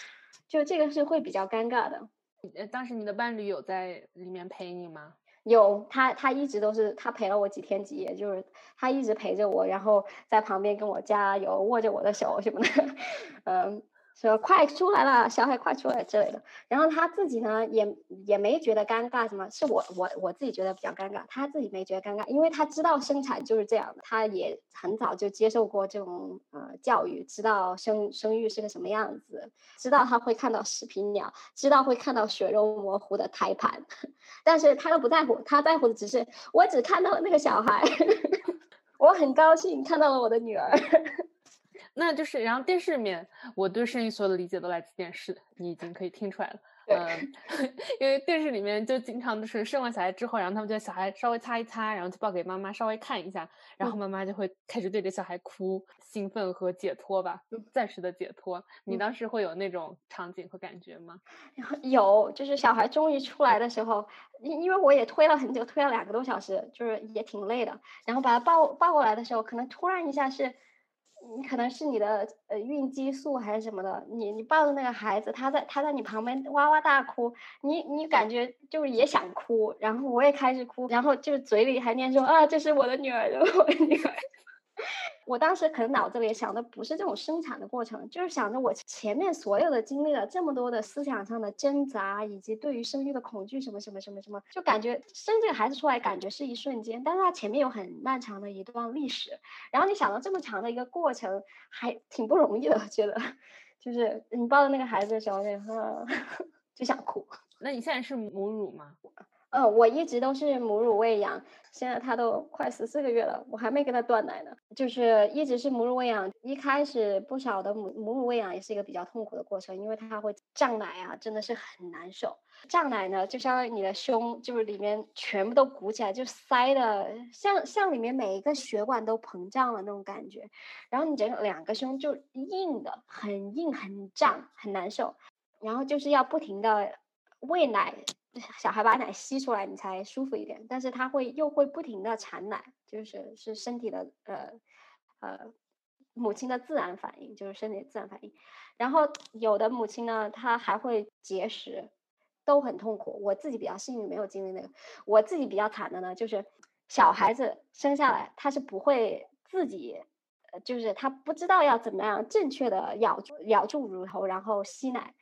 就这个是会比较尴尬的。呃，当时你的伴侣有在里面陪你吗？有，他他一直都是他陪了我几天几夜，就是他一直陪着我，然后在旁边跟我加油，握着我的手什么的，嗯。说快出来了，小孩快出来之类的。然后他自己呢，也也没觉得尴尬，什么是我我我自己觉得比较尴尬，他自己没觉得尴尬，因为他知道生产就是这样的，他也很早就接受过这种呃教育，知道生生育是个什么样子，知道他会看到视频鸟，知道会看到血肉模糊的胎盘，但是他都不在乎，他在乎的只是我只看到了那个小孩，我很高兴看到了我的女儿。那就是，然后电视里面，我对声音所有的理解都来自电视，你已经可以听出来了。嗯，因为电视里面就经常就是生完小孩之后，然后他们就小孩稍微擦一擦，然后就抱给妈妈稍微看一下，然后妈妈就会开始对着小孩哭，兴奋和解脱吧，暂时的解脱。你当时会有那种场景和感觉吗？有，就是小孩终于出来的时候，因因为我也推了很久，推了两个多小时，就是也挺累的。然后把他抱抱过来的时候，可能突然一下是。你可能是你的呃孕激素还是什么的，你你抱着那个孩子，他在他在你旁边哇哇大哭，你你感觉就是也想哭，然后我也开始哭，然后就是嘴里还念说啊这是我的女儿，我的女儿。我当时可能脑子里想的不是这种生产的过程，就是想着我前面所有的经历了这么多的思想上的挣扎，以及对于生育的恐惧什么什么什么什么，就感觉生这个孩子出来感觉是一瞬间，但是他前面有很漫长的一段历史。然后你想到这么长的一个过程，还挺不容易的，觉得，就是你抱着那个孩子的时候，就 想哭。那你现在是母乳吗？嗯，我一直都是母乳喂养，现在他都快十四个月了，我还没给他断奶呢。就是一直是母乳喂养，一开始不少的母母乳喂养也是一个比较痛苦的过程，因为他会胀奶啊，真的是很难受。胀奶呢，就相当于你的胸就是里面全部都鼓起来，就塞的像像里面每一个血管都膨胀了那种感觉，然后你整个两个胸就硬的很硬很胀很难受，然后就是要不停的喂奶。小孩把奶吸出来，你才舒服一点。但是他会又会不停的产奶，就是是身体的呃呃母亲的自然反应，就是身体自然反应。然后有的母亲呢，她还会节食，都很痛苦。我自己比较幸运，没有经历那个。我自己比较惨的呢，就是小孩子生下来，他是不会自己，就是他不知道要怎么样正确的咬住咬住乳头，然后吸奶。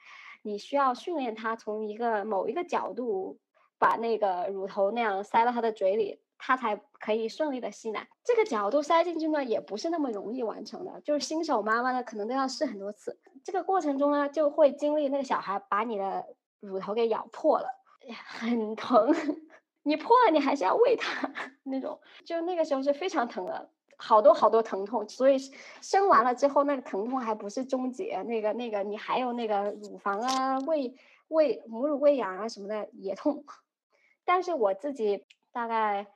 你需要训练他从一个某一个角度把那个乳头那样塞到他的嘴里，他才可以顺利的吸奶。这个角度塞进去呢，也不是那么容易完成的，就是新手妈妈呢，可能都要试很多次。这个过程中呢，就会经历那个小孩把你的乳头给咬破了，很疼。你破了，你还是要喂他 那种，就那个时候是非常疼的。好多好多疼痛，所以生完了之后，那个疼痛还不是终结，那个那个你还有那个乳房啊、喂喂母乳喂养啊什么的也痛，但是我自己大概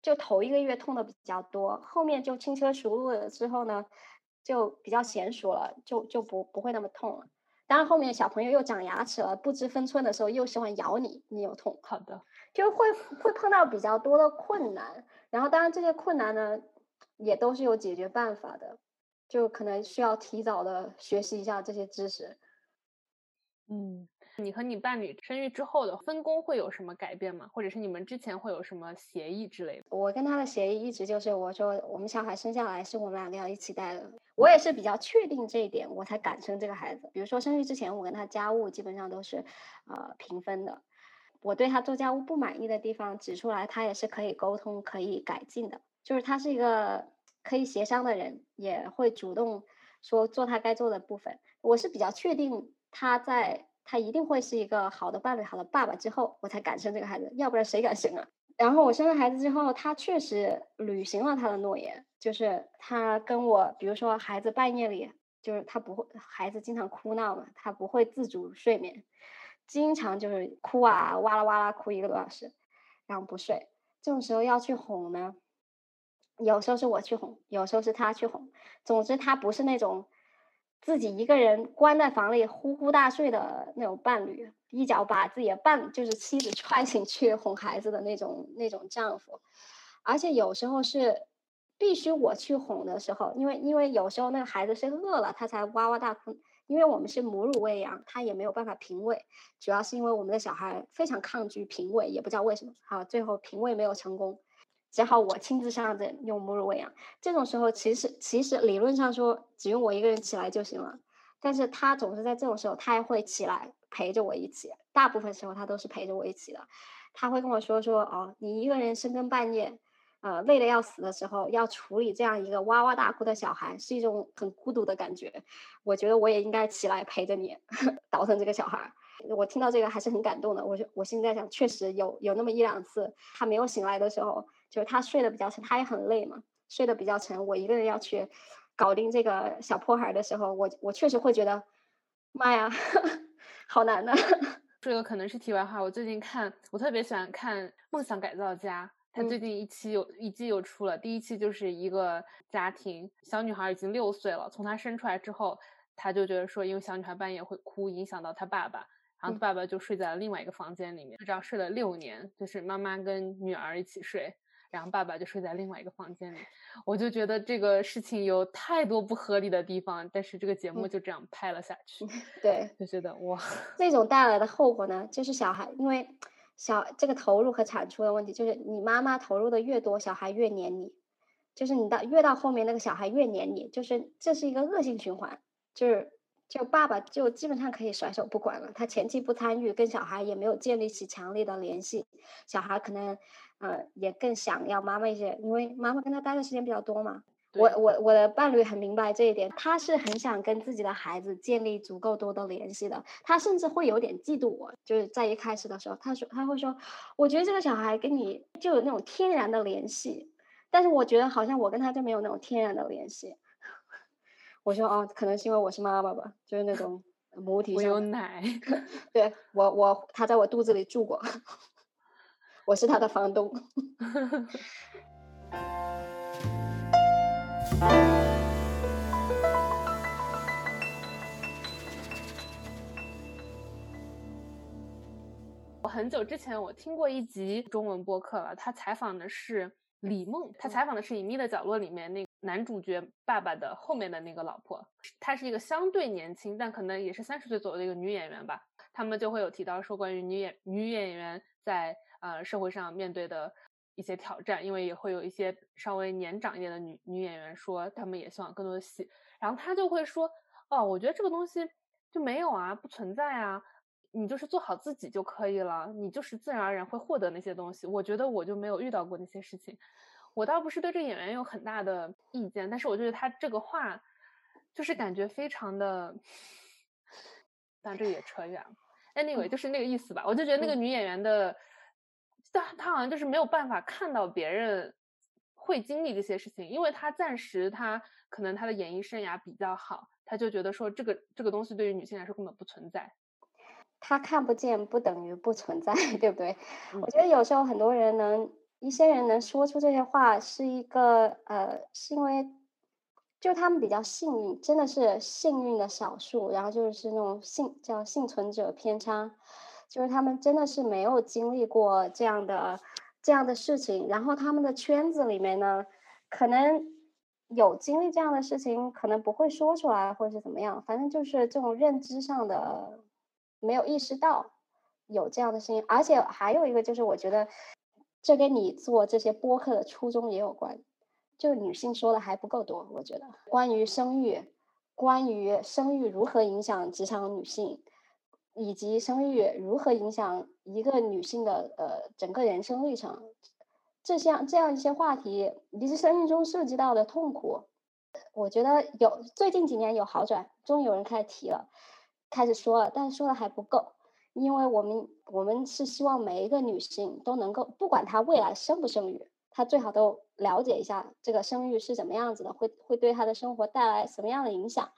就头一个月痛的比较多，后面就轻车熟路了之后呢，就比较娴熟了，就就不不会那么痛了。当然后面小朋友又长牙齿了，不知分寸的时候又喜欢咬你，你有痛。好的，就会会碰到比较多的困难，然后当然这些困难呢。也都是有解决办法的，就可能需要提早的学习一下这些知识。嗯，你和你伴侣生育之后的分工会有什么改变吗？或者是你们之前会有什么协议之类的？我跟他的协议一直就是，我说我们小孩生下来是我们两个要一起带的。我也是比较确定这一点，我才敢生这个孩子。比如说生育之前，我跟他家务基本上都是呃平分的。我对他做家务不满意的地方指出来，他也是可以沟通、可以改进的。就是他是一个可以协商的人，也会主动说做他该做的部分。我是比较确定他在他一定会是一个好的伴侣、好的爸爸之后，我才敢生这个孩子，要不然谁敢生啊？然后我生了孩子之后，他确实履行了他的诺言，就是他跟我，比如说孩子半夜里，就是他不会，孩子经常哭闹嘛，他不会自主睡眠，经常就是哭啊，哇啦哇啦哭一个多小时，然后不睡，这种时候要去哄呢。有时候是我去哄，有时候是他去哄。总之，他不是那种自己一个人关在房里呼呼大睡的那种伴侣，一脚把自己的伴就是妻子踹醒去哄孩子的那种那种丈夫。而且有时候是必须我去哄的时候，因为因为有时候那个孩子是饿了，他才哇哇大哭。因为我们是母乳喂养，他也没有办法平喂，主要是因为我们的小孩非常抗拒平喂，也不知道为什么。好，最后平喂没有成功。只好我亲自上阵用母乳喂养，这种时候其实其实理论上说只用我一个人起来就行了，但是他总是在这种时候他还会起来陪着我一起，大部分时候他都是陪着我一起的，他会跟我说说哦，你一个人深更半夜，呃累得要死的时候要处理这样一个哇哇大哭的小孩是一种很孤独的感觉，我觉得我也应该起来陪着你 倒腾这个小孩。我听到这个还是很感动的，我就我现在想，确实有有那么一两次他没有醒来的时候，就是他睡得比较沉，他也很累嘛，睡得比较沉，我一个人要去搞定这个小破孩的时候，我我确实会觉得，妈呀，好难呐。这个可能是题外话。我最近看，我特别喜欢看《梦想改造家》，他最近一期有一季又出了。第一期就是一个家庭，小女孩已经六岁了，从她生出来之后，他就觉得说，因为小女孩半夜会哭，影响到她爸爸，然后爸爸就睡在了另外一个房间里面，就这样睡了六年，就是妈妈跟女儿一起睡。然后爸爸就睡在另外一个房间里，我就觉得这个事情有太多不合理的地方，但是这个节目就这样拍了下去。对，就觉得哇，这种带来的后果呢，就是小孩因为小这个投入和产出的问题，就是你妈妈投入的越多，小孩越黏你，就是你到越到后面那个小孩越黏你，就是这是一个恶性循环，就是就爸爸就基本上可以甩手不管了，他前期不参与，跟小孩也没有建立起强烈的联系，小孩可能。呃，也更想要妈妈一些，因为妈妈跟他待的时间比较多嘛。我我我的伴侣很明白这一点，他是很想跟自己的孩子建立足够多的联系的。他甚至会有点嫉妒我，就是在一开始的时候，他说他会说，我觉得这个小孩跟你就有那种天然的联系，但是我觉得好像我跟他就没有那种天然的联系。我说哦，可能是因为我是妈妈吧，就是那种母体。我有奶。对我我他在我肚子里住过。我是他的房东。我很久之前我听过一集中文播客了，他采访的是李梦，他采访的是《隐秘的角落》里面那男主角爸爸的后面的那个老婆，她是一个相对年轻，但可能也是三十岁左右的一个女演员吧。他们就会有提到说关于女演女演员在。呃，社会上面对的一些挑战，因为也会有一些稍微年长一点的女女演员说，她们也希望更多的戏，然后她就会说，哦，我觉得这个东西就没有啊，不存在啊，你就是做好自己就可以了，你就是自然而然会获得那些东西。我觉得我就没有遇到过那些事情，我倒不是对这个演员有很大的意见，但是我觉得他这个话就是感觉非常的，但这也扯远了。Anyway，就是那个意思吧，我就觉得那个女演员的。但她好像就是没有办法看到别人会经历这些事情，因为她暂时她可能她的演艺生涯比较好，她就觉得说这个这个东西对于女性来说根本不存在。她看不见不等于不存在，对不对？我觉得有时候很多人能一些人能说出这些话，是一个呃，是因为就他们比较幸运，真的是幸运的少数，然后就是那种幸叫幸存者偏差。就是他们真的是没有经历过这样的这样的事情，然后他们的圈子里面呢，可能有经历这样的事情，可能不会说出来或者是怎么样，反正就是这种认知上的没有意识到有这样的声音，而且还有一个就是我觉得这跟你做这些播客的初衷也有关，就是女性说的还不够多，我觉得关于生育，关于生育如何影响职场女性。以及生育如何影响一个女性的呃整个人生历程，这项这样一些话题，以及生命中涉及到的痛苦，我觉得有最近几年有好转，终于有人开始提了，开始说了，但是说的还不够，因为我们我们是希望每一个女性都能够，不管她未来生不生育，她最好都了解一下这个生育是怎么样子的，会会对她的生活带来什么样的影响。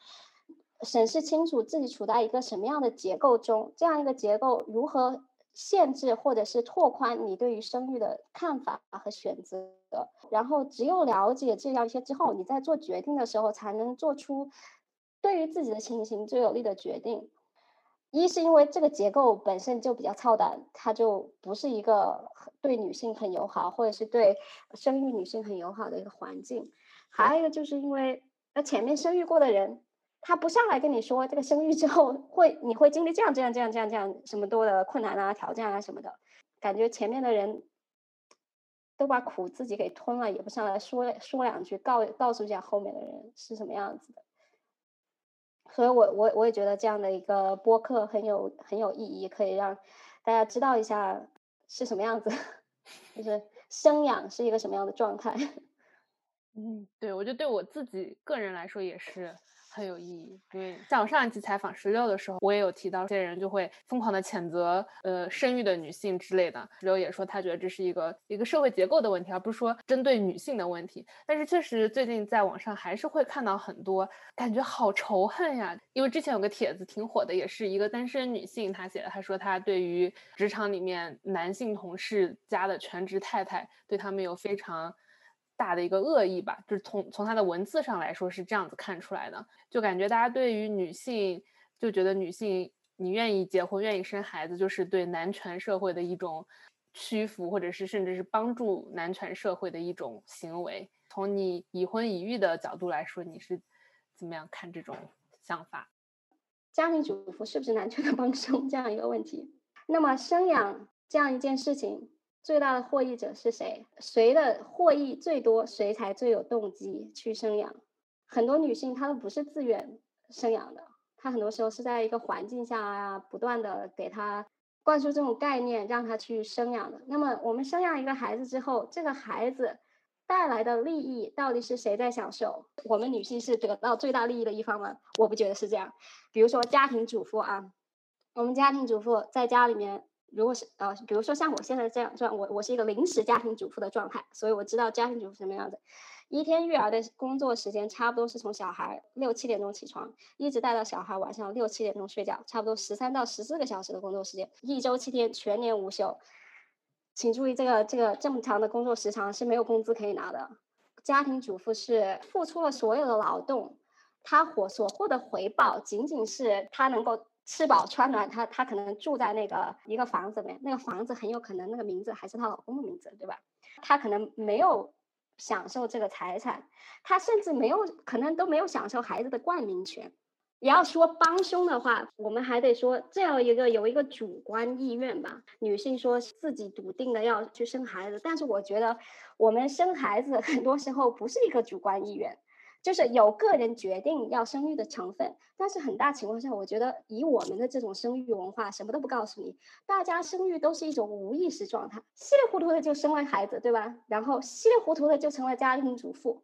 审视清楚自己处在一个什么样的结构中，这样一个结构如何限制或者是拓宽你对于生育的看法和选择。然后，只有了解这样一些之后，你在做决定的时候，才能做出对于自己的情形最有利的决定。一是因为这个结构本身就比较操蛋，它就不是一个对女性很友好，或者是对生育女性很友好的一个环境。还有一个就是因为那前面生育过的人。他不上来跟你说这个生育之后会你会经历这样这样这样这样这样什么多的困难啊挑战啊什么的，感觉前面的人都把苦自己给吞了，也不上来说说两句告告诉一下后面的人是什么样子的。所以我我我也觉得这样的一个播客很有很有意义，可以让大家知道一下是什么样子，就是生养是一个什么样的状态。嗯，对，我觉得对我自己个人来说也是。很有意义，因为像我上一期采访十六的时候，我也有提到，这些人就会疯狂的谴责呃生育的女性之类的。十六也说他觉得这是一个一个社会结构的问题，而不是说针对女性的问题。但是确实最近在网上还是会看到很多感觉好仇恨呀，因为之前有个帖子挺火的，也是一个单身女性她写的，她说她对于职场里面男性同事家的全职太太，对他们有非常。大的一个恶意吧，就是从从他的文字上来说是这样子看出来的，就感觉大家对于女性就觉得女性你愿意结婚愿意生孩子，就是对男权社会的一种屈服，或者是甚至是帮助男权社会的一种行为。从你已婚已育的角度来说，你是怎么样看这种想法？家庭主妇是不是男权的帮凶 这样一个问题？那么生养这样一件事情。最大的获益者是谁？谁的获益最多，谁才最有动机去生养？很多女性她都不是自愿生养的，她很多时候是在一个环境下啊，不断的给她灌输这种概念，让她去生养的。那么我们生养一个孩子之后，这个孩子带来的利益到底是谁在享受？我们女性是得到最大利益的一方吗？我不觉得是这样。比如说家庭主妇啊，我们家庭主妇在家里面。如果是呃，比如说像我现在这样状，我我是一个临时家庭主妇的状态，所以我知道家庭主妇什么样子。一天育儿的工作时间差不多是从小孩六七点钟起床，一直带到小孩晚上六七点钟睡觉，差不多十三到十四个小时的工作时间，一周七天全年无休。请注意，这个这个这么长的工作时长是没有工资可以拿的。家庭主妇是付出了所有的劳动，他获所获的回报仅仅是他能够。吃饱穿暖，她她可能住在那个一个房子里面，那个房子很有可能那个名字还是她老公的名字，对吧？她可能没有享受这个财产，她甚至没有可能都没有享受孩子的冠名权。也要说帮凶的话，我们还得说这样一个有一个主观意愿吧。女性说自己笃定的要去生孩子，但是我觉得我们生孩子 很多时候不是一个主观意愿。就是有个人决定要生育的成分，但是很大情况下，我觉得以我们的这种生育文化，什么都不告诉你，大家生育都是一种无意识状态，稀里糊涂的就生了孩子，对吧？然后稀里糊涂的就成了家庭主妇，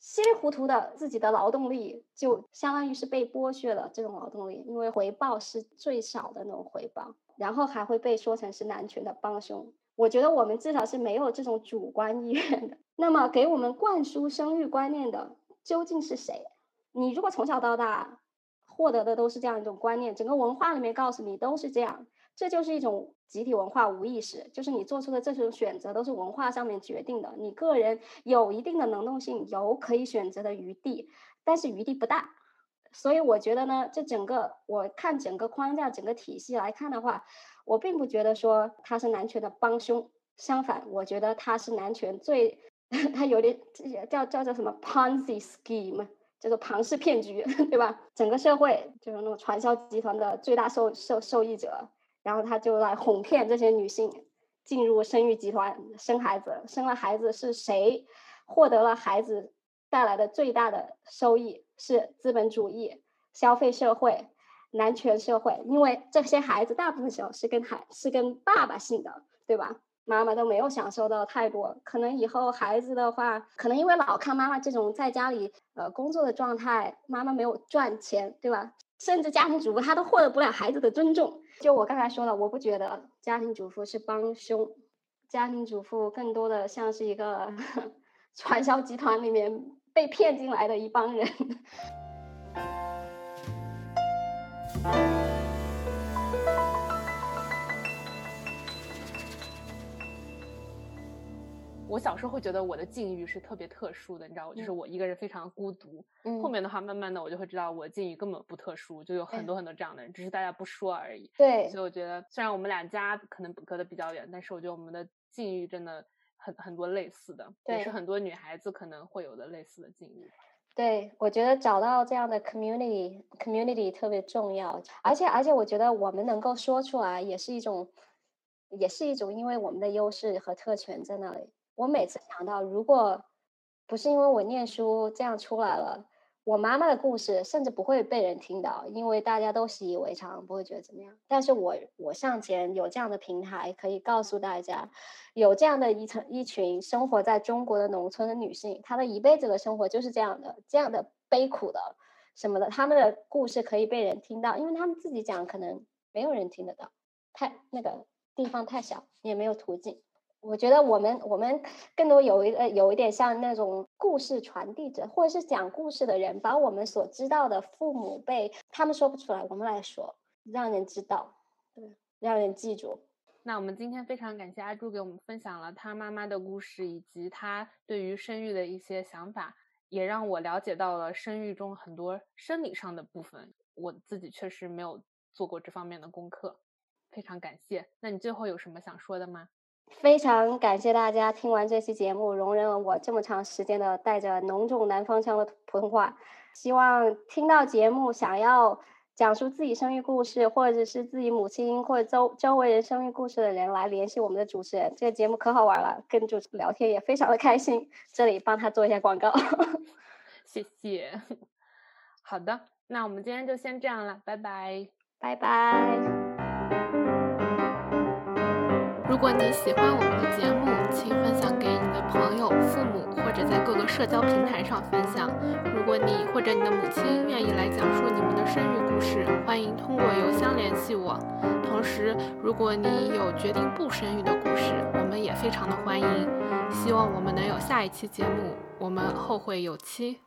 稀里糊涂的自己的劳动力就相当于是被剥削了，这种劳动力，因为回报是最少的那种回报，然后还会被说成是男权的帮凶。我觉得我们至少是没有这种主观意愿的。那么给我们灌输生育观念的。究竟是谁？你如果从小到大获得的都是这样一种观念，整个文化里面告诉你都是这样，这就是一种集体文化无意识，就是你做出的这种选择都是文化上面决定的。你个人有一定的能动性，有可以选择的余地，但是余地不大。所以我觉得呢，这整个我看整个框架、整个体系来看的话，我并不觉得说他是男权的帮凶，相反，我觉得他是男权最。他有点叫叫叫什么 Ponzi scheme，叫做庞氏骗局，对吧？整个社会就是那种传销集团的最大受受受益者，然后他就来哄骗这些女性进入生育集团生孩子，生了孩子是谁获得了孩子带来的最大的收益？是资本主义消费社会男权社会，因为这些孩子大部分时候是跟孩是跟爸爸姓的，对吧？妈妈都没有享受到太多，可能以后孩子的话，可能因为老看妈妈这种在家里呃工作的状态，妈妈没有赚钱，对吧？甚至家庭主妇她都获得不了孩子的尊重。就我刚才说了，我不觉得家庭主妇是帮凶，家庭主妇更多的像是一个 传销集团里面被骗进来的一帮人。我小时候会觉得我的境遇是特别特殊的，你知道，就是我一个人非常孤独。后面的话，慢慢的我就会知道我境遇根本不特殊，就有很多很多这样的人，只是大家不说而已。对，所以我觉得虽然我们俩家可能隔得比较远，但是我觉得我们的境遇真的很很多类似的，也是很多女孩子可能会有的类似的境遇。对，我觉得找到这样的 community community 特别重要，而且而且我觉得我们能够说出来也是一种，也是一种因为我们的优势和特权在那里。我每次想到，如果不是因为我念书这样出来了，我妈妈的故事甚至不会被人听到，因为大家都习以为常，不会觉得怎么样。但是我我向前有这样的平台，可以告诉大家，有这样的一层一群生活在中国的农村的女性，她的一辈子的生活就是这样的，这样的悲苦的，什么的，他们的故事可以被人听到，因为他们自己讲可能没有人听得到，太那个地方太小，也没有途径。我觉得我们我们更多有一个有一点像那种故事传递者，或者是讲故事的人，把我们所知道的父母辈他们说不出来，我们来说，让人知道，对，让人记住。那我们今天非常感谢阿朱给我们分享了他妈妈的故事，以及他对于生育的一些想法，也让我了解到了生育中很多生理上的部分。我自己确实没有做过这方面的功课，非常感谢。那你最后有什么想说的吗？非常感谢大家听完这期节目，容忍我这么长时间的带着浓重南方腔的普通话。希望听到节目想要讲述自己生育故事，或者是自己母亲或者周周围人生育故事的人来联系我们的主持人。这个节目可好玩了，跟主持人聊天也非常的开心。这里帮他做一下广告，谢谢。好的，那我们今天就先这样了，拜拜，拜拜。如果你喜欢我们的节目，请分享给你的朋友、父母，或者在各个社交平台上分享。如果你或者你的母亲愿意来讲述你们的生育故事，欢迎通过邮箱联系我。同时，如果你有决定不生育的故事，我们也非常的欢迎。希望我们能有下一期节目，我们后会有期。